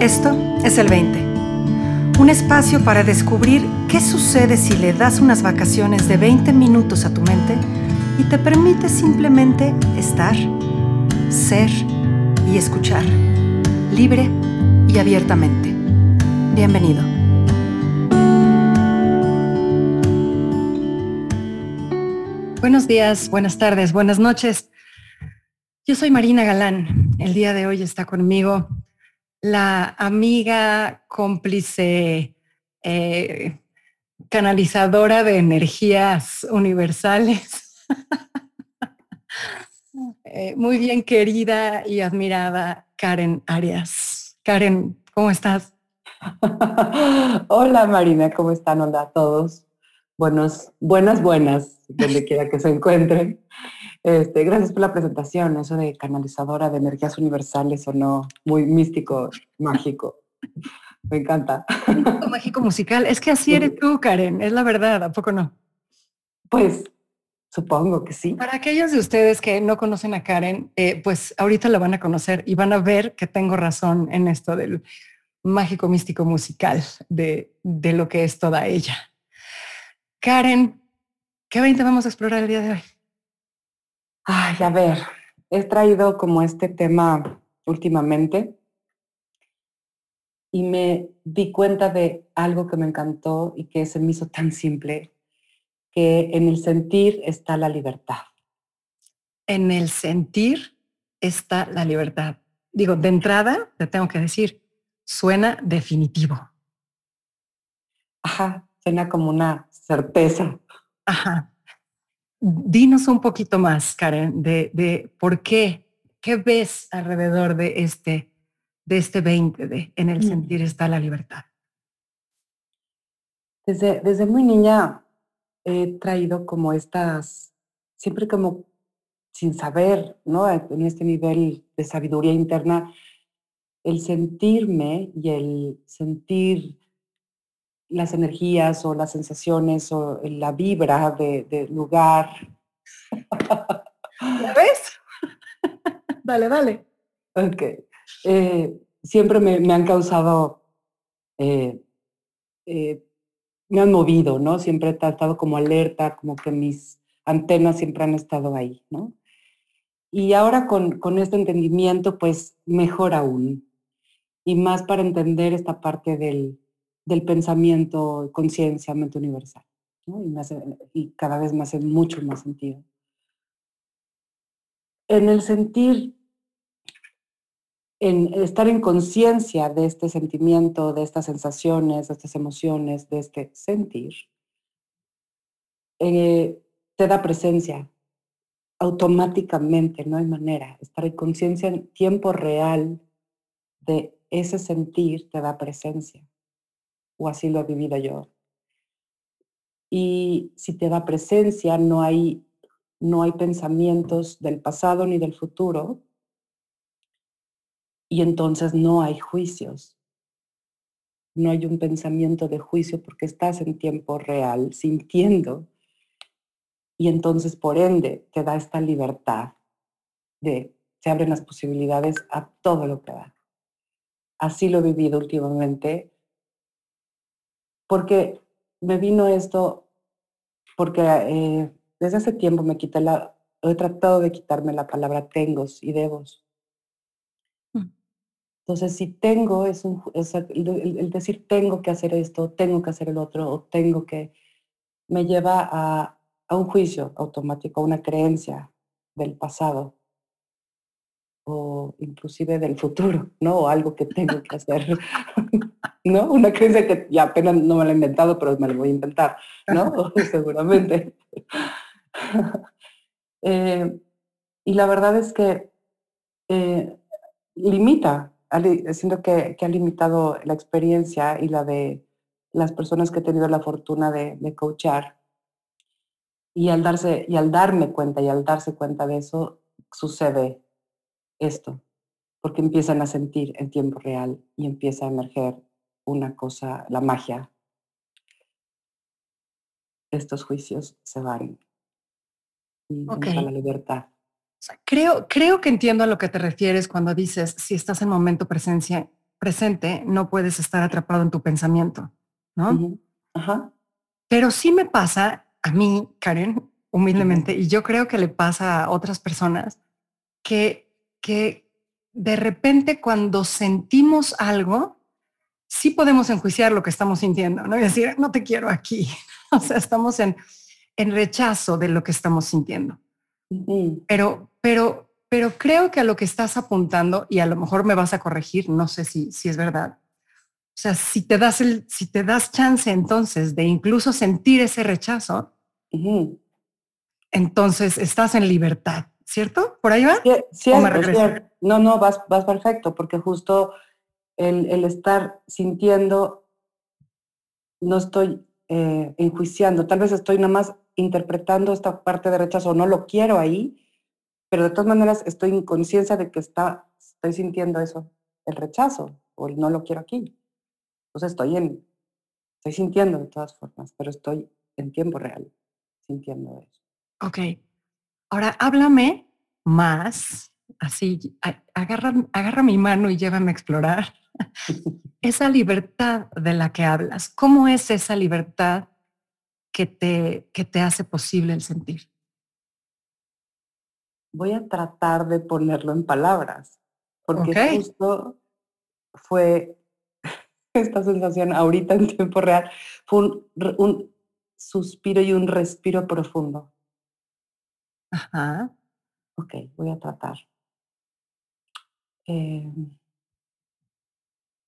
Esto es el 20. Un espacio para descubrir qué sucede si le das unas vacaciones de 20 minutos a tu mente y te permite simplemente estar, ser y escuchar, libre y abiertamente. Bienvenido. Buenos días, buenas tardes, buenas noches. Yo soy Marina Galán. El día de hoy está conmigo la amiga cómplice eh, canalizadora de energías universales. Eh, muy bien querida y admirada Karen Arias. Karen, ¿cómo estás? Hola Marina, ¿cómo están? Hola a todos. Buenos, buenas, buenas, donde quiera que se encuentren. Este, gracias por la presentación, eso de canalizadora de energías universales o no, muy místico, mágico. Me encanta. Mágico musical, es que así eres tú, Karen, es la verdad, ¿a poco no? Pues supongo que sí. Para aquellos de ustedes que no conocen a Karen, eh, pues ahorita la van a conocer y van a ver que tengo razón en esto del mágico místico musical de, de lo que es toda ella. Karen, ¿qué 20 vamos a explorar el día de hoy? Ay, a ver, he traído como este tema últimamente y me di cuenta de algo que me encantó y que se me hizo tan simple, que en el sentir está la libertad. En el sentir está la libertad. Digo, de entrada, te tengo que decir, suena definitivo. Ajá, suena como una certeza. Ajá. Dinos un poquito más, Karen, de, por qué, qué ves alrededor de este, de este 20, de en el mm. sentir está la libertad. Desde, desde muy niña he traído como estas, siempre como sin saber, ¿no? En este nivel de sabiduría interna, el sentirme y el sentir las energías o las sensaciones o la vibra de, lugar. ¿La ves? dale, dale. Ok. Eh, siempre me, han causado, eh, eh, me han movido, ¿no? Siempre he estado como alerta, como que mis antenas siempre han estado ahí, ¿no? Y ahora con, con este entendimiento, pues mejor aún. Y más para entender esta parte del, del pensamiento, conciencia, mente universal. Y, cada vez más hace mucho más sentido. En el sentir, en estar en conciencia de este sentimiento, de estas sensaciones, de estas emociones, de este sentir, eh, te da presencia automáticamente, no hay manera. Estar en conciencia en tiempo real de ese sentir te da presencia o así lo he vivido yo. Y si te da presencia, no hay, no hay pensamientos del pasado ni del futuro, y entonces no hay juicios. No hay un pensamiento de juicio porque estás en tiempo real, sintiendo, y entonces por ende te da esta libertad de, se abren las posibilidades a todo lo que da. Así lo he vivido últimamente porque me vino esto, porque eh, desde hace tiempo me quité la, he tratado de quitarme la palabra tengos y debos. Mm. Entonces, si tengo, es, un, el, decir tengo que hacer esto, tengo que hacer el otro, o tengo que, me lleva a, a un juicio automático, a una creencia del pasado o inclusive del futuro, ¿no? O algo que tengo que hacer, ¿no? Una creencia que ya apenas no me la he inventado, pero me la voy a inventar, ¿no? Seguramente. Eh, y la verdad es que eh, limita, siento que, que, ha limitado la experiencia y la de las personas que he tenido la fortuna de, de coachar. Y al, darse, y al darme cuenta y al darse cuenta de eso, sucede esto, porque empiezan a sentir en tiempo real y empieza a emerger una cosa, la magia. Estos juicios se van y la libertad. creo, creo que entiendo a lo que te refieres cuando dices si estás en momento presencia presente, no puedes estar atrapado en tu pensamiento, ¿no? Ajá. Pero sí me pasa a mí, Karen, humildemente, y yo creo que le pasa a otras personas, que, que de repente cuando sentimos algo, sí podemos enjuiciar lo que estamos sintiendo, ¿no? Y decir, no te quiero aquí. O sea, estamos en, en rechazo de lo que estamos sintiendo. Pero, pero, pero creo que a lo que estás apuntando, y a lo mejor me vas a corregir, no sé si, si es verdad. O sea, si te das el, si te das chance entonces de incluso sentir ese rechazo, entonces estás en libertad, ¿cierto? ¿Por ahí va? Sí, No, no, vas, vas perfecto, porque justo el, estar sintiendo, no estoy eh, enjuiciando, tal vez estoy nada más interpretando esta parte de rechazo, no lo quiero ahí, pero de todas maneras estoy en conciencia de que está, estoy sintiendo eso, el rechazo, o el no lo quiero aquí. Entonces estoy en, estoy sintiendo de todas formas, pero estoy en tiempo real sintiendo eso. Ok. Ahora háblame más, así, agarra, agarra mi mano y llévame a explorar esa libertad de la que hablas. ¿Cómo es esa libertad que te, que te hace posible el sentir? Voy a tratar de ponerlo en palabras, porque justo fue esta sensación ahorita en tiempo real, fue un, suspiro y un respiro profundo. Ajá. Ok, voy a tratar. Eh,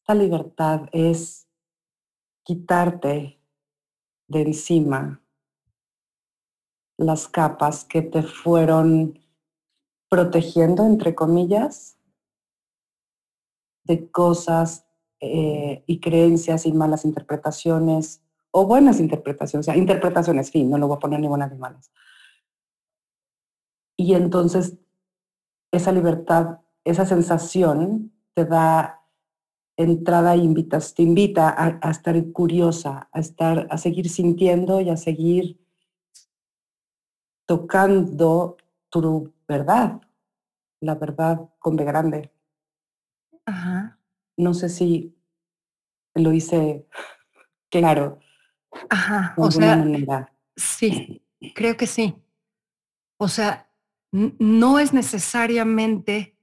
esta libertad es quitarte de encima las capas que te fueron protegiendo, entre comillas, de cosas eh, y creencias y malas interpretaciones o buenas interpretaciones, o sea, interpretaciones, fin, no lo voy a poner ni buenas ni malas. Y entonces esa libertad, esa sensación te da entrada e invitas, te invita a, estar curiosa, a estar, a seguir sintiendo y a seguir tocando tu verdad, la verdad con B grande. Ajá. No sé si lo hice claro. Ajá. O sea, sí, creo que sí. O sea, no es necesariamente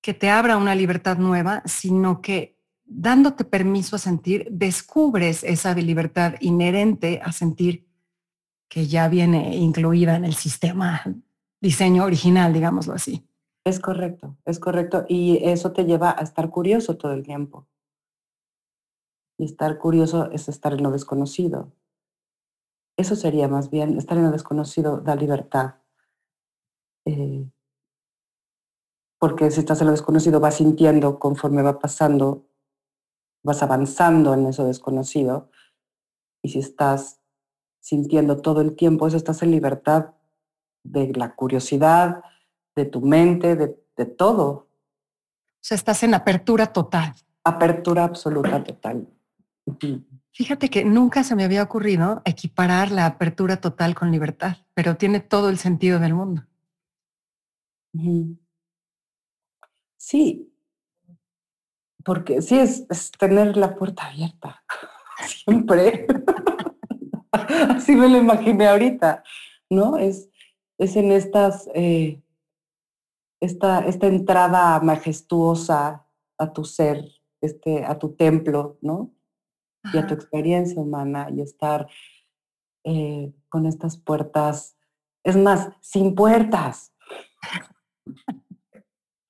que te abra una libertad nueva, sino que dándote permiso a sentir, descubres esa libertad inherente a sentir que ya viene incluida en el sistema diseño original, digámoslo así. Es correcto, es correcto. Y eso te lleva a estar curioso todo el tiempo. Y estar curioso es estar en lo desconocido. Eso sería más bien, estar en lo desconocido da libertad. Eh, porque si estás en lo desconocido vas sintiendo conforme va pasando vas avanzando en eso desconocido. Y si estás sintiendo todo el tiempo eso, estás en libertad de la curiosidad, de tu mente, de, todo. O sea, estás en apertura total. Apertura absoluta total. Fíjate que nunca se me había ocurrido equiparar la apertura total con libertad, pero tiene todo el sentido del mundo. Sí, porque sí, es, tener la puerta abierta, siempre. Así me lo imaginé ahorita, ¿no? Es, es en estas, eh, esta, esta entrada majestuosa a tu ser, este, a tu templo, ¿no? Y a tu experiencia humana y estar eh, con estas puertas, es más, sin puertas.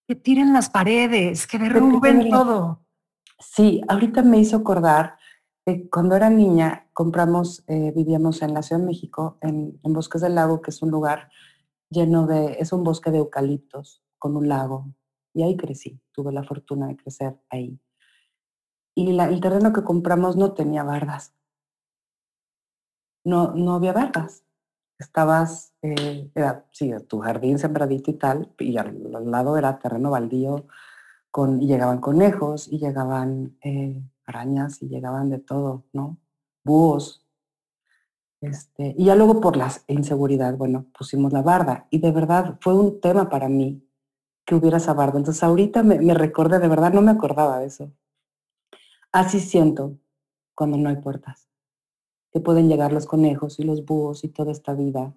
Que tiren las paredes, que derrumben todo. Sí, ahorita me hizo acordar que cuando era niña compramos, eh, vivíamos en la Ciudad de México, en, Bosques del Lago, que es un lugar lleno de, es un bosque de eucaliptos con un lago. Y ahí crecí, tuve la fortuna de crecer ahí. Y el terreno que compramos no tenía bardas. No, no había bardas estabas, eh, era, sí, tu jardín sembradito y tal, y al, lado era terreno baldío, con, y llegaban conejos, y llegaban eh, arañas, y llegaban de todo, ¿no? Búhos. Este, y ya luego por la inseguridad, bueno, pusimos la barda, y de verdad fue un tema para mí que hubiera esa barda. Entonces ahorita me, me recordé, de verdad no me acordaba de eso. Así siento cuando no hay puertas, que pueden llegar los conejos y los búhos y toda esta vida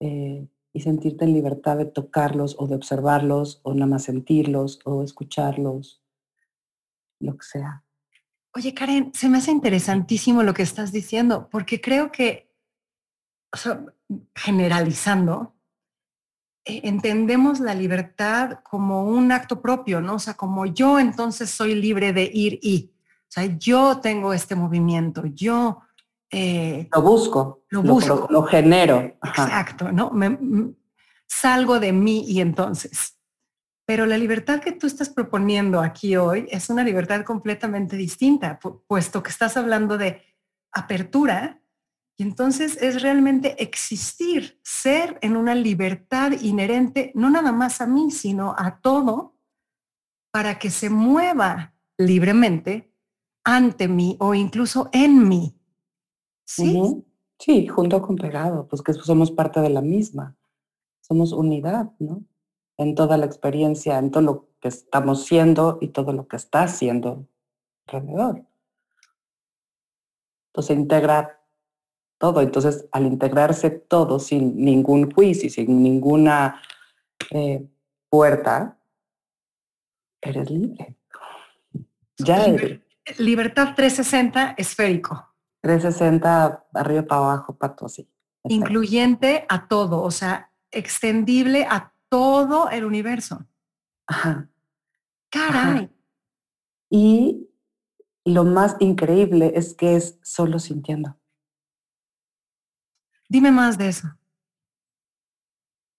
eh, y sentirte en libertad de tocarlos o de observarlos o nada más sentirlos o escucharlos, lo que sea. Oye, Karen, se me hace interesantísimo lo que estás diciendo, porque creo que, generalizando, eh, entendemos la libertad como un acto propio, ¿no? O sea, como yo entonces soy libre de ir y, o sea, yo tengo este movimiento, yo... Eh, lo busco. Lo busco. Lo, genero. Exacto, ¿no? salgo de mí y entonces. Pero la libertad que tú estás proponiendo aquí hoy es una libertad completamente distinta, puesto que estás hablando de apertura y entonces es realmente existir, ser en una libertad inherente, no nada más a mí, sino a todo, para que se mueva libremente ante mí o incluso en mí. Sí, sí junto con pegado, pues que somos parte de la misma, somos unidad, ¿no? en toda la experiencia, en todo lo que estamos siendo y todo lo que está haciendo alrededor. Entonces integra todo. Entonces, al integrarse todo sin ningún juicio, sin ninguna eh, puerta, eres libre. Ya eres. Libertad 360 esférico. 360 arriba para abajo, pato así. Incluyente a todo, o sea, extendible a todo el universo. Ajá. Caray. Y lo más increíble es que es solo sintiendo. Dime más de eso.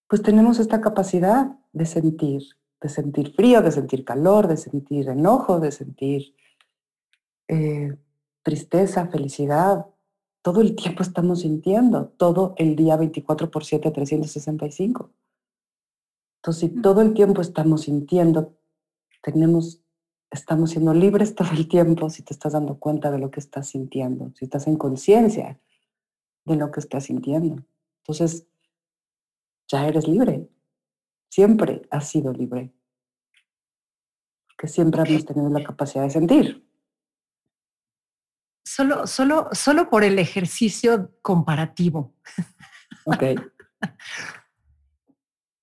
Pues tenemos esta capacidad de sentir, de sentir frío, de sentir calor, de sentir enojo, de sentir eh, tristeza, felicidad. Todo el tiempo estamos sintiendo, todo el día 24 por 7, 365. Entonces, si todo el tiempo estamos sintiendo, tenemos, estamos siendo libres todo el tiempo si te estás dando cuenta de lo que estás sintiendo, si estás en conciencia de lo que estás sintiendo. Entonces, ya eres libre. Siempre has sido libre. Porque siempre hemos tenido la capacidad de sentir. Solo, solo, solo por el ejercicio comparativo. Ok.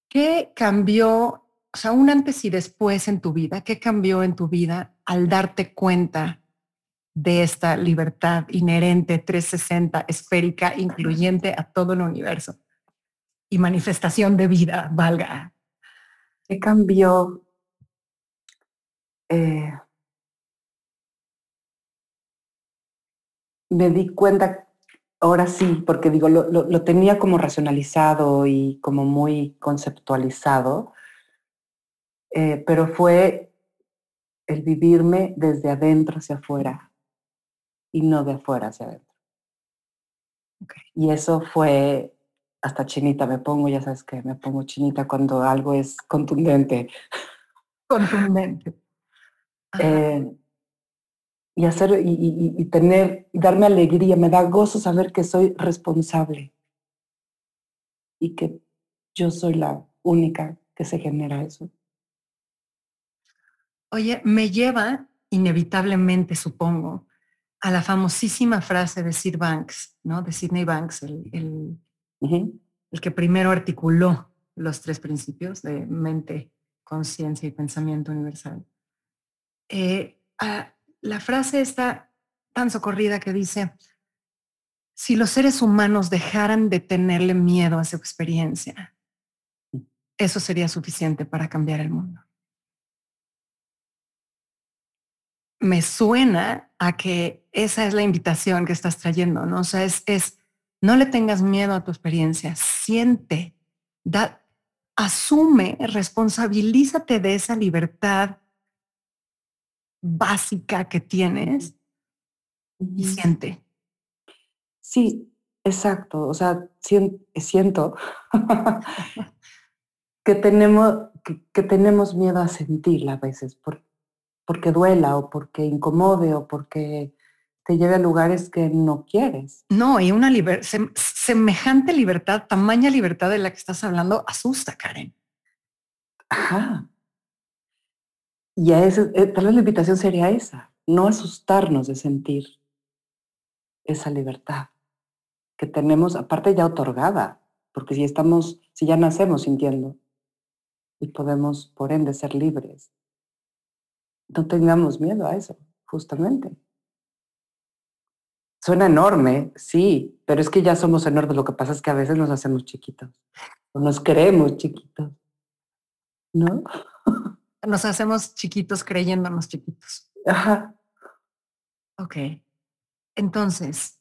¿Qué cambió, o sea, un antes y después en tu vida? ¿Qué cambió en tu vida al darte cuenta de esta libertad inherente, 360, esférica, incluyente a todo el universo y manifestación de vida, valga? ¿Qué cambió? Eh, me di cuenta ahora sí, porque digo, lo, tenía como racionalizado y como muy conceptualizado, eh, pero fue el vivirme desde adentro hacia afuera y no de afuera hacia adentro. Y eso fue, hasta chinita me pongo, ya sabes que me pongo chinita cuando algo es contundente. Contundente. Eh, y hacer y, tener, darme alegría, me da gozo saber que soy responsable y que yo soy la única que se genera eso. Oye, me lleva inevitablemente, supongo, a la famosísima frase de Sid Banks, ¿no? De Sidney Banks, el, el que primero articuló los tres principios de mente, conciencia y pensamiento universal. Eh, la frase está tan socorrida que dice, si los seres humanos dejaran de tenerle miedo a su experiencia, eso sería suficiente para cambiar el mundo. Me suena a que esa es la invitación que estás trayendo, ¿no? O sea, es, es no le tengas miedo a tu experiencia, siente, da, asume, responsabilízate de esa libertad básica que tienes y siente. Sí, exacto. O sea, siento que, tenemos, que, tenemos miedo a sentirla a veces, por, porque duela o porque incomode o porque te lleve a lugares que no quieres. No, y una semejante libertad, tamaña libertad de la que estás hablando, asusta, Karen. Ajá. Y a eso, eh, tal vez la invitación sería esa, no asustarnos de sentir esa libertad que tenemos, aparte ya otorgada, porque si estamos, si ya nacemos sintiendo y podemos, por ende, ser libres, no tengamos miedo a eso, justamente. Suena enorme, sí, pero es que ya somos enormes. Lo que pasa es que a veces nos hacemos chiquitos o nos creemos chiquitos, ¿no? Nos hacemos chiquitos creyéndonos chiquitos. Ajá. Ok. Entonces,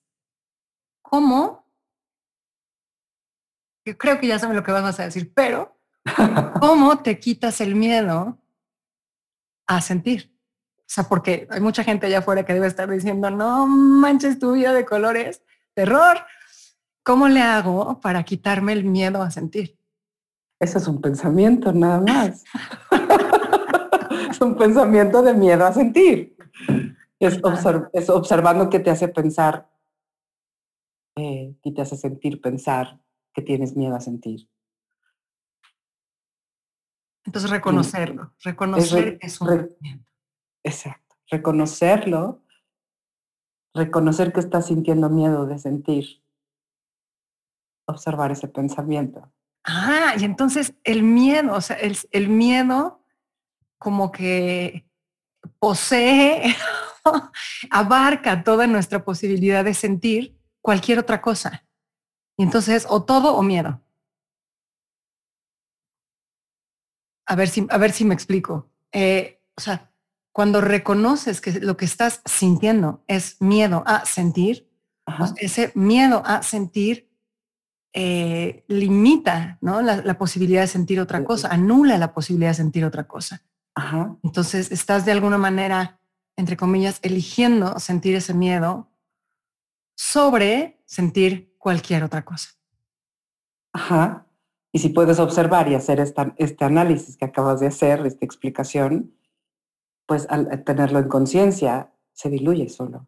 ¿cómo? Yo creo que ya sabes lo que vas a decir, pero ¿cómo te quitas el miedo a sentir? O sea, porque hay mucha gente allá afuera que debe estar diciendo, no manches tu vida de colores, terror. ¿Cómo le hago para quitarme el miedo a sentir? Eso es un pensamiento nada más. es un pensamiento de miedo a sentir. Es, observando qué te hace pensar eh, y te hace sentir pensar que tienes miedo a sentir. Entonces reconocerlo, reconocer es, un Exacto. Reconocerlo, reconocer que estás sintiendo miedo de sentir, observar ese pensamiento. Ah, y entonces el miedo, o sea, el, el miedo como que posee, abarca toda nuestra posibilidad de sentir cualquier otra cosa. Y entonces, o todo o miedo. A ver si, a ver si me explico. Eh, o sea, cuando reconoces que lo que estás sintiendo es miedo a sentir, pues ese miedo a sentir eh, limita ¿no? la, posibilidad de sentir otra cosa, anula la posibilidad de sentir otra cosa. Entonces estás de alguna manera, entre comillas, eligiendo sentir ese miedo sobre sentir cualquier otra cosa. Ajá. Y si puedes observar y hacer este análisis que acabas de hacer, esta explicación, pues al tenerlo en conciencia, se diluye solo.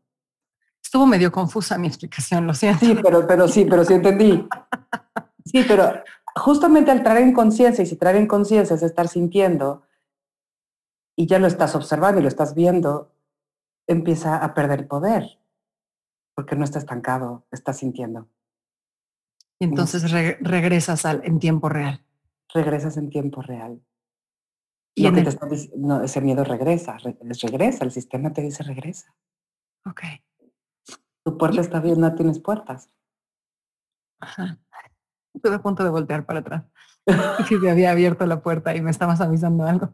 Estuvo medio confusa mi explicación, lo siento. Sí, pero, pero sí, pero sí entendí. Sí, pero justamente al traer en conciencia, y si traer en conciencia es estar sintiendo, y ya lo estás observando y lo estás viendo, empieza a perder poder, porque no está estancado, está sintiendo. Y entonces regresas al, en tiempo real. Regresas en tiempo real. Y ese miedo regresa, regresa, el sistema te dice regresa. Ok. Tu puerta está bien, no tienes puertas. Ajá. Estuve a punto de voltear para atrás. si te había abierto la puerta y me estabas avisando algo.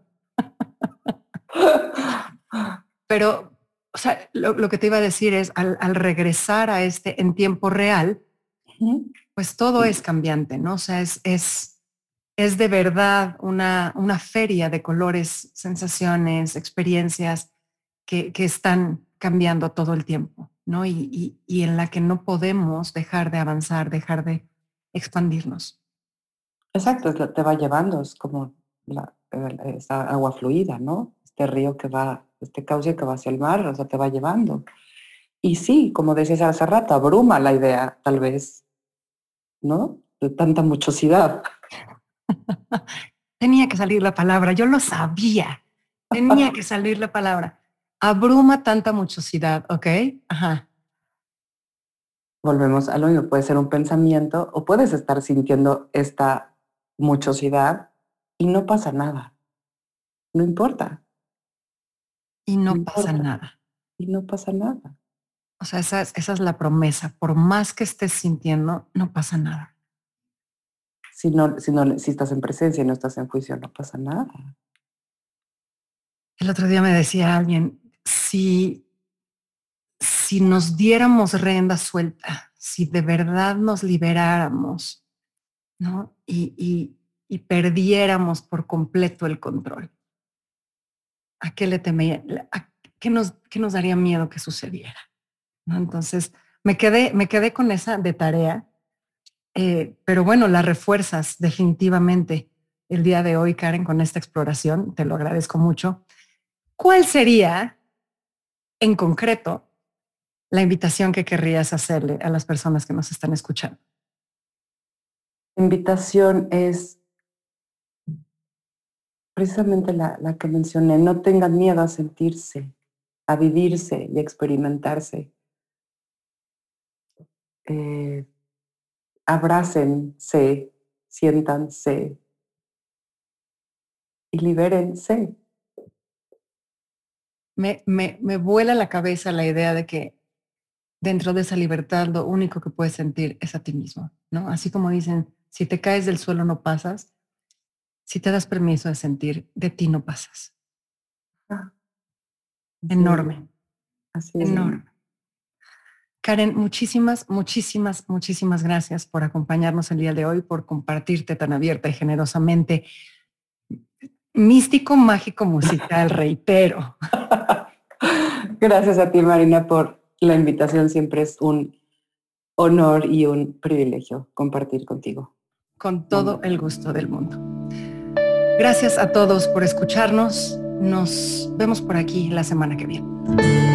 Pero, o sea, lo, que te iba a decir es, al, regresar a este en tiempo real, pues todo es cambiante, ¿no? O sea, es, es es de verdad una, una feria de colores, sensaciones, experiencias que, que están cambiando todo el tiempo, ¿no? Y, y, en la que no podemos dejar de avanzar, dejar de expandirnos. Exacto, te va llevando, es como la, esa agua fluida, ¿no? Este río que va, este cauce que va hacia el mar, o sea, te va llevando. Y sí, como decías hace rato, abruma la idea, tal vez, ¿no? De tanta muchosidad. Tenía que salir la palabra, yo lo sabía. Tenía que salir la palabra. Abruma tanta muchosidad, ¿ok? Ajá. Volvemos a lo mismo, puede ser un pensamiento o puedes estar sintiendo esta muchosidad y no pasa nada. No importa. Y no, pasa nada. Y no pasa nada. O sea, esa, esa es la promesa. Por más que estés sintiendo, no pasa nada si, no, si, no, si estás en presencia y no estás en juicio, no pasa nada. El otro día me decía alguien, si, si nos diéramos renda suelta, si de verdad nos liberáramos, ¿no? Y, y, perdiéramos por completo el control, ¿a qué le temía? ¿A qué nos, daría miedo que sucediera? Entonces, me quedé, me quedé con esa de tarea eh, pero bueno, la refuerzas definitivamente el día de hoy, Karen, con esta exploración. Te lo agradezco mucho. ¿Cuál sería, en concreto, la invitación que querrías hacerle a las personas que nos están escuchando? Invitación es precisamente la, que mencioné, no tengan miedo a sentirse, a vivirse y experimentarse. Eh, abrácense, siéntanse y libérense. Me, me, me vuela la cabeza la idea de que dentro de esa libertad lo único que puedes sentir es a ti mismo, ¿no? Así como dicen, si te caes del suelo no pasas, si te das permiso de sentir, de ti no pasas. Ah, Enorme. Así es. Enorme. Karen, muchísimas, muchísimas, muchísimas gracias por acompañarnos el día de hoy, por compartirte tan abierta y generosamente. Místico, mágico, musical, reitero. Gracias a ti, Marina, por la invitación. Siempre es un honor y un privilegio compartir contigo. Con todo el gusto del mundo. Gracias a todos por escucharnos. Nos vemos por aquí la semana que viene.